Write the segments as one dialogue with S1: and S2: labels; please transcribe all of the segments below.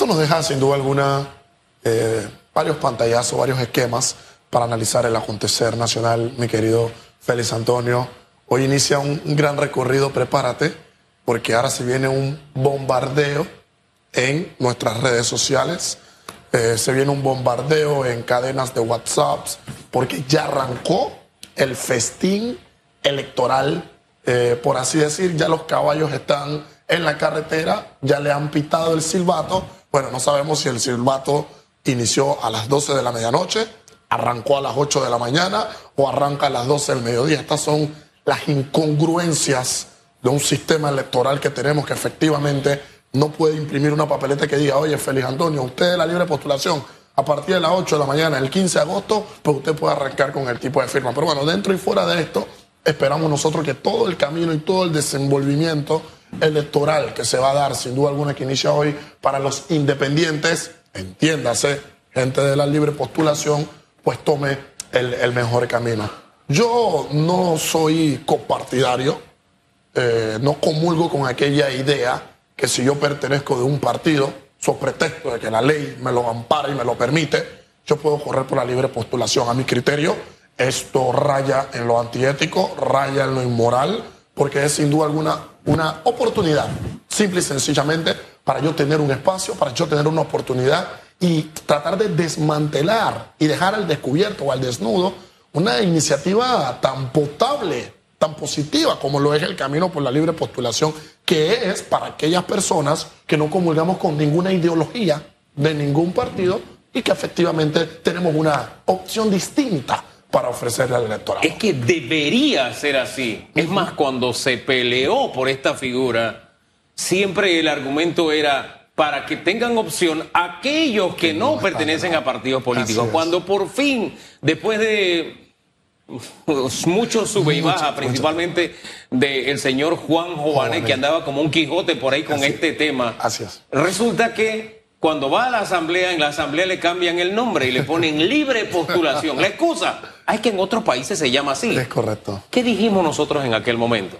S1: Esto nos deja sin duda alguna eh, varios pantallazos, varios esquemas para analizar el acontecer nacional, mi querido Félix Antonio. Hoy inicia un, gran recorrido, prepárate, porque ahora se viene un bombardeo en nuestras redes sociales, eh, se viene un bombardeo en cadenas de WhatsApp, porque ya arrancó el festín electoral, eh, por así decir, ya los caballos están en la carretera, ya le han pitado el silbato, bueno, no sabemos si el silbato inició a las 12 de la medianoche, arrancó a las 8 de la mañana o arranca a las 12 del mediodía. Estas son las incongruencias de un sistema electoral que tenemos que efectivamente no puede imprimir una papeleta que diga, oye, Félix Antonio, usted la libre postulación a partir de las 8 de la mañana, el 15 de agosto, pues usted puede arrancar con el tipo de firma. Pero bueno, dentro y fuera de esto, esperamos nosotros que todo el camino y todo el desenvolvimiento electoral que se va a dar, sin duda alguna, que inicia hoy para los independientes, entiéndase, gente de la libre postulación, pues tome el, mejor camino. Yo no soy copartidario, eh, no comulgo con aquella idea que si yo pertenezco de un partido, so pretexto de que la ley me lo ampara y me lo permite, yo puedo correr por la libre postulación. A mi criterio, esto raya en lo antiético, raya en lo inmoral, porque es sin duda alguna una oportunidad, simple y sencillamente, para yo tener un espacio, para yo tener una oportunidad y tratar de desmantelar y dejar al descubierto o al desnudo una iniciativa tan potable, tan positiva como lo es el camino por la libre postulación, que es para aquellas personas que no comulgamos con ninguna ideología de ningún partido y que efectivamente tenemos una opción distinta para ofrecerle al electorado.
S2: Es que debería ser así. Es más, cuando se peleó por esta figura, siempre el argumento era para que tengan opción aquellos que, no, pertenecen a partidos políticos. Cuando por fin, después de muchos sube y baja, principalmente del señor Juan Jovane, que andaba como un Quijote por ahí con este tema.
S1: Así es.
S2: Resulta que cuando va a la asamblea, en la asamblea le cambian el nombre y le ponen libre postulación. La excusa, es que en otros países se llama así.
S1: Es correcto.
S2: ¿Qué dijimos nosotros en aquel momento?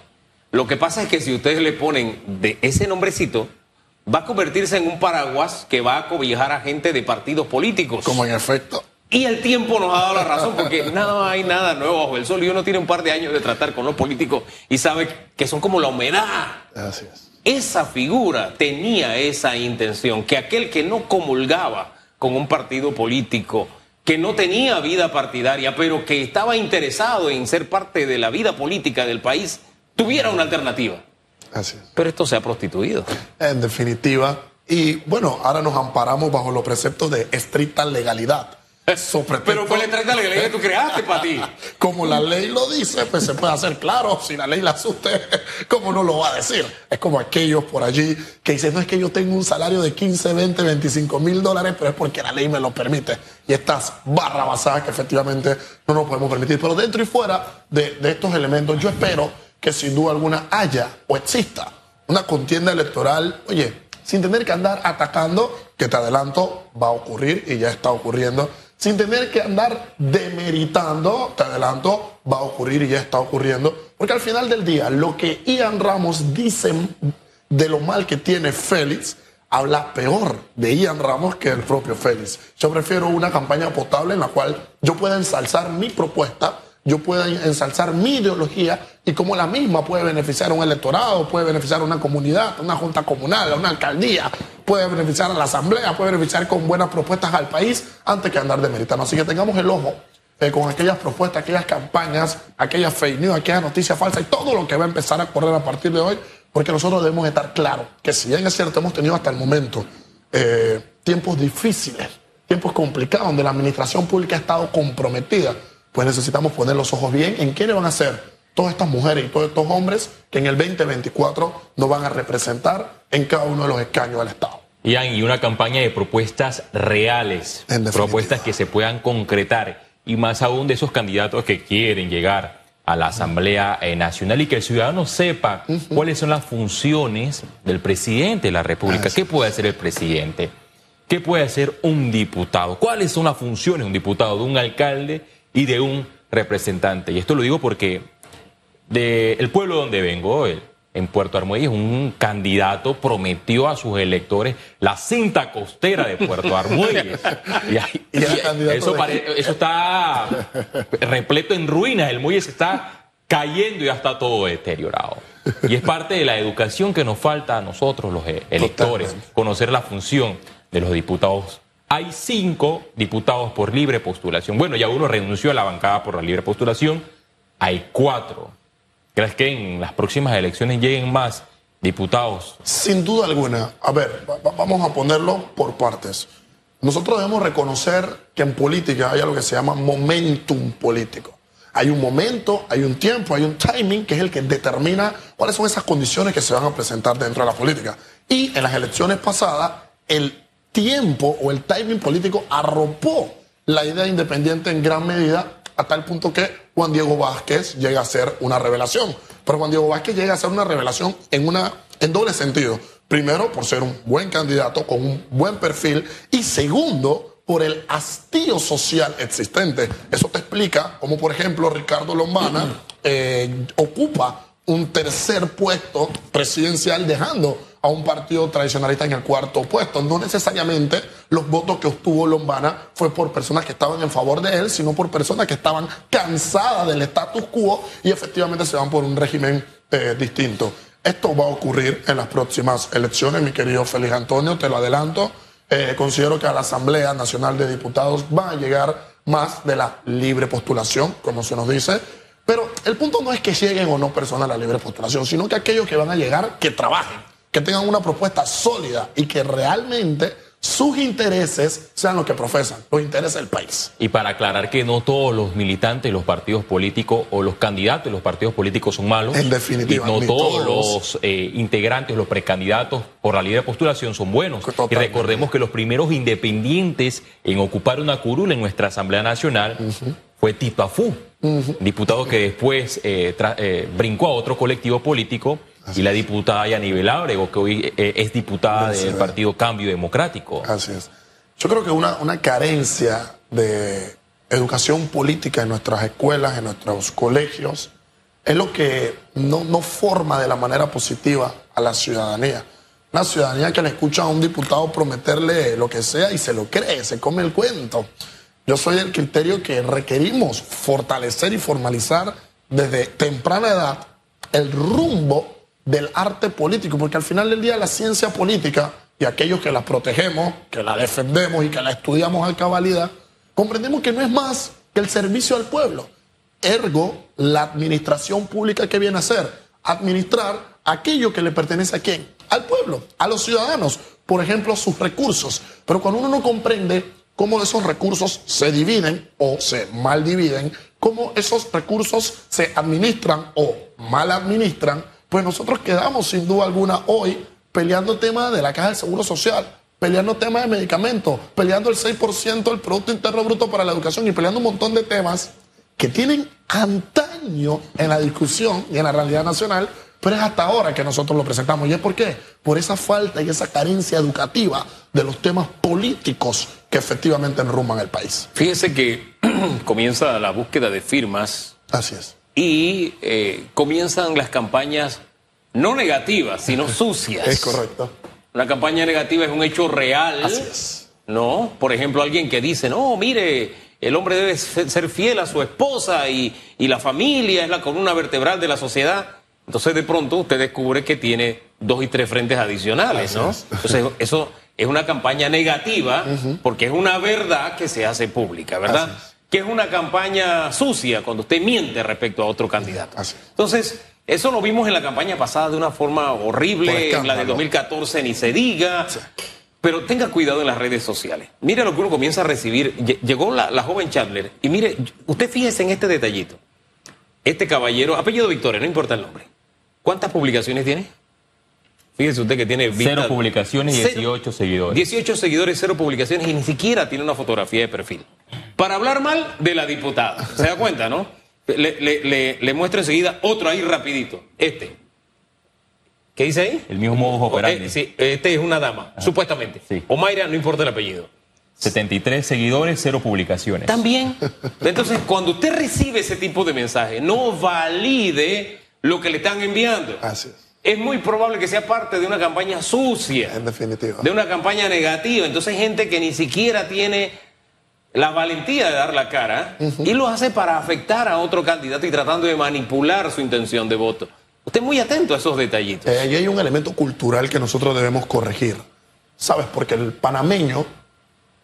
S2: Lo que pasa es que si ustedes le ponen de ese nombrecito, va a convertirse en un paraguas que va a cobijar a gente de partidos políticos.
S1: Como en efecto.
S2: Y el tiempo nos ha dado la razón, porque no hay nada nuevo bajo el sol y uno tiene un par de años de tratar con los políticos y sabe que son como la humedad.
S1: Así es.
S2: Esa figura tenía esa intención, que aquel que no comulgaba con un partido político, que no tenía vida partidaria, pero que estaba interesado en ser parte de la vida política del país, tuviera una alternativa.
S1: Así es.
S2: Pero esto se ha prostituido.
S1: En definitiva. Y bueno, ahora nos amparamos bajo los preceptos de estricta legalidad.
S2: Pero fue la estricta legalidad que tú creaste para ti.
S1: Como la ley lo dice, pues se puede hacer claro. Si la ley la asuste, ¿cómo no lo va a decir? Es como aquellos por allí que dicen, no es que yo tengo un salario de 15, 20, 25 mil dólares, pero es porque la ley me lo permite. Y estas barras basadas que efectivamente no nos podemos permitir. Pero dentro y fuera de, de estos elementos, yo espero que sin duda alguna haya o exista una contienda electoral, oye, sin tener que andar atacando, que te adelanto, va a ocurrir y ya está ocurriendo, sin tener que andar demeritando, te adelanto, va a ocurrir y ya está ocurriendo, porque al final del día, lo que Ian Ramos dice de lo mal que tiene Félix, habla peor de Ian Ramos que del propio Félix. Yo prefiero una campaña potable en la cual yo pueda ensalzar mi propuesta, yo pueda ensalzar mi ideología y como la misma puede beneficiar a un electorado, puede beneficiar a una comunidad, a una junta comunal, a una alcaldía, puede beneficiar a la asamblea, puede beneficiar con buenas propuestas al país antes que andar demeritando. Así que tengamos el ojo eh, con aquellas propuestas, aquellas campañas, aquellas fake news, aquellas noticias falsas y todo lo que va a empezar a correr a partir de hoy, porque nosotros debemos estar claros que si bien es cierto hemos tenido hasta el momento eh, tiempos difíciles, tiempos complicados, donde la administración pública ha estado comprometida, pues necesitamos poner los ojos bien en quiénes van a ser todas estas mujeres y todos estos hombres que en el 2024 nos van a representar en cada uno de los escaños del Estado.
S3: Ian, y una campaña de propuestas reales, propuestas que se puedan concretar, y más aún de esos candidatos que quieren llegar a la Asamblea eh, Nacional y que el ciudadano sepa cuáles son las funciones del presidente de la República. ¿Qué puede hacer el presidente? ¿Qué puede hacer un diputado? ¿Cuáles son las funciones de un diputado, de un alcalde y de un representante? Y esto lo digo porque del pueblo donde vengo, el en Puerto Armuelles, un candidato prometió a sus electores la cinta costera de Puerto Armuelles. y, ahí-
S1: Y
S3: y eso, pare- eso está repleto en ruinas, el muelle se está cayendo y ya está todo deteriorado. Y es parte de la educación que nos falta a nosotros, los e- electores,
S1: Totalmente.
S3: conocer la función de los diputados. Hay cinco diputados por libre postulación. Bueno, ya uno renunció a la bancada por la libre postulación. Hay cuatro. ¿Crees que en las próximas elecciones lleguen más diputados?
S1: Sin duda alguna. A ver, va- va- vamos a ponerlo por partes. Nosotros debemos reconocer que en política hay algo que se llama momentum político. Hay un momento, hay un tiempo, hay un timing que es el que determina cuáles son esas condiciones que se van a presentar dentro de la política. Y en las elecciones pasadas, el tiempo o el timing político arropó la idea independiente en gran medida a tal punto que Juan Diego Vázquez llega a ser una revelación. Pero Juan Diego Vázquez llega a ser una revelación en, una, en doble sentido. Primero, por ser un buen candidato con un buen perfil. Y segundo, por el hastío social existente. Eso te explica cómo, por ejemplo, Ricardo Lombana eh, ocupa un tercer puesto presidencial dejando a un partido tradicionalista en el cuarto puesto. No necesariamente los votos que obtuvo Lombana fue por personas que estaban en favor de él, sino por personas que estaban cansadas del status quo y efectivamente se van por un régimen eh, distinto. Esto va a ocurrir en las próximas elecciones, mi querido Félix Antonio, te lo adelanto. Eh, considero que a la Asamblea Nacional de Diputados va a llegar más de la libre postulación, como se nos dice. Pero el punto no es que lleguen o no personas a la libre postulación, sino que aquellos que van a llegar, que trabajen, que tengan una propuesta sólida y que realmente sus intereses sean los que profesan, los intereses del país.
S3: Y para aclarar que no todos los militantes de los partidos políticos o los candidatos de los partidos políticos son malos.
S1: En definitiva,
S3: Y no todos,
S1: todos.
S3: los eh, integrantes, los precandidatos por la libre postulación son buenos.
S1: Totalmente.
S3: Y recordemos que los primeros independientes en ocupar una curul en nuestra Asamblea Nacional fue Tito Afú, diputado que después eh, eh, brincó a otro colectivo político. Y la diputada Yanibel Ábrego, que hoy eh, es diputada
S1: Del.
S3: Partido Cambio Democrático.
S1: Así es. Yo creo que una, una carencia de educación política en nuestras escuelas, en nuestros colegios, es lo que no, no forma de la manera positiva a la ciudadanía. Una ciudadanía que le escucha a un diputado prometerle lo que sea y se lo cree, se come el cuento. Yo soy del criterio que requerimos fortalecer y formalizar desde temprana edad el rumbo del arte político, porque al final del día la ciencia política y aquellos que la protegemos, que la defendemos y que la estudiamos a cabalidad, comprendemos que no es más que el servicio al pueblo. Ergo, la administración pública que viene a ser administrar aquello que le pertenece a quién? Al pueblo, a los ciudadanos, por ejemplo, sus recursos. Pero cuando uno no comprende cómo esos recursos se dividen o se mal dividen, cómo esos recursos se administran o mal administran, pues nosotros quedamos sin duda alguna hoy peleando temas de la caja del Seguro Social, peleando temas de medicamentos, peleando el 6% del Producto Interno Bruto para la educación y peleando un montón de temas que tienen antaño en la discusión y en la realidad nacional, pero es hasta ahora que nosotros lo presentamos. ¿Y es por qué? Por esa falta y esa carencia educativa de los temas políticos que efectivamente enruman el país.
S2: Fíjese que comienza la búsqueda de firmas
S1: Así es.
S2: Y eh, comienzan las campañas no negativas, sino sucias.
S1: Es correcto.
S2: Una campaña negativa es un hecho real.
S1: Así es.
S2: ¿No? Por ejemplo, alguien que dice, no, mire, el hombre debe se- ser fiel a su esposa y, y la familia es la columna vertebral de la sociedad. Entonces, de pronto, usted descubre que tiene dos y tres frentes adicionales, ¿no?
S1: es.
S2: Entonces, eso es una campaña negativa porque es una verdad que se hace pública, ¿verdad? Que es una campaña sucia cuando usted miente respecto a otro candidato.
S1: Así.
S2: Entonces, eso lo vimos en la campaña pasada de una forma horrible, en la de
S1: escándalo.
S2: 2014 ni se diga. Pero tenga cuidado en las redes sociales. Mire lo que uno comienza a recibir. Lle- Llegó la, la joven Chandler y mire, usted fíjese en este detallito. Este caballero, apellido Victoria, no importa el nombre. ¿Cuántas publicaciones tiene? Fíjese usted que tiene
S3: Cero
S2: vista-
S3: publicaciones y
S2: Cero.
S3: 18 seguidores.
S2: 18 seguidores, cero publicaciones y ni siquiera tiene una fotografía de perfil. Para hablar mal de la diputada. ¿Se da cuenta, no? Le, le- le- le muestro enseguida otro ahí rapidito. Este. ¿Qué dice ahí?
S3: El mismo modus operandi.
S2: Eh, sí, este es una dama, supuestamente.
S3: Sí.
S2: O Mayra, no importa el apellido.
S3: 73 seguidores, cero publicaciones.
S2: También. Entonces, cuando usted recibe ese tipo de mensaje, no valide lo que le están enviando.
S1: Así es.
S2: es muy probable que sea parte de una campaña sucia,
S1: En definitiva.
S2: de una campaña negativa. Entonces, gente que ni siquiera tiene la valentía de dar la cara y lo hace para afectar a otro candidato y tratando de manipular su intención de voto. Usted muy atento a esos detallitos.
S1: Eh, y hay un elemento cultural que nosotros debemos corregir. ¿Sabes? Porque el panameño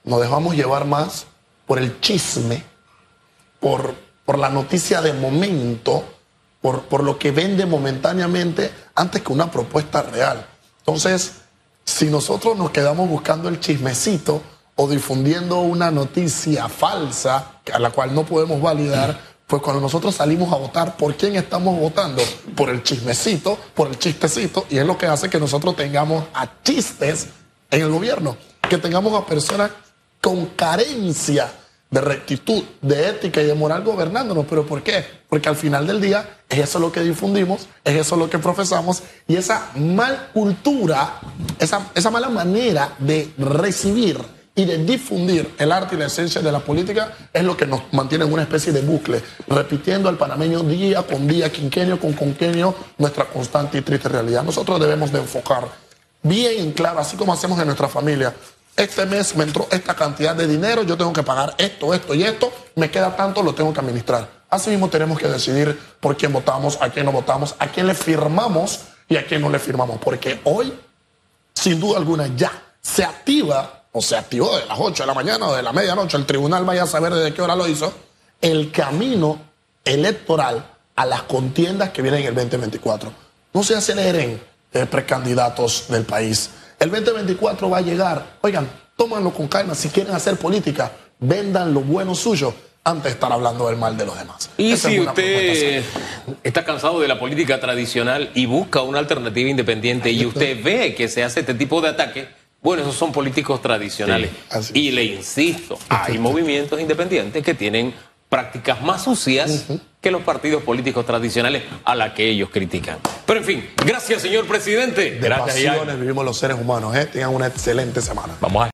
S1: nos dejamos llevar más por el chisme, por, por la noticia de momento, por, por lo que vende momentáneamente, antes que una propuesta real. Entonces, si nosotros nos quedamos buscando el chismecito o difundiendo una noticia falsa a la cual no podemos validar, pues cuando nosotros salimos a votar, ¿por quién estamos votando? Por el chismecito, por el chistecito, y es lo que hace que nosotros tengamos a chistes en el gobierno, que tengamos a personas con carencia de rectitud, de ética y de moral gobernándonos. ¿Pero por qué? Porque al final del día es eso lo que difundimos, es eso lo que profesamos y esa mal cultura, esa, esa mala manera de recibir y de difundir el arte y la esencia de la política es lo que nos mantiene en una especie de bucle, repitiendo al panameño día con día, quinquenio con quinquenio, nuestra constante y triste realidad. Nosotros debemos de enfocar bien claro, así como hacemos en nuestra familia. Este mes me entró esta cantidad de dinero, yo tengo que pagar esto, esto y esto, me queda tanto, lo tengo que administrar. Así mismo tenemos que decidir por quién votamos, a quién no votamos, a quién le firmamos y a quién no le firmamos. Porque hoy, sin duda alguna, ya se activa o se activó de las 8 de la mañana o de la medianoche, el tribunal vaya a saber desde qué hora lo hizo, el camino electoral a las contiendas que vienen en el 2024. No se aceleren eh, precandidatos del país. El 2024 va a llegar. Oigan, tómanlo con calma. Si quieren hacer política, vendan lo bueno suyo antes de estar hablando del mal de los demás.
S2: Y
S1: Esa
S2: si usted está cansado de la política tradicional y busca una alternativa independiente y usted ve que se hace este tipo de ataque, bueno, esos son políticos tradicionales.
S1: Sí,
S2: y le insisto, hay movimientos independientes que tienen prácticas más sucias que los partidos políticos tradicionales a la que ellos critican. Pero en fin, gracias señor presidente.
S1: De
S3: Gracias,
S1: pasiones vivimos los seres humanos. ¿eh? Tengan una excelente semana.
S3: Vamos a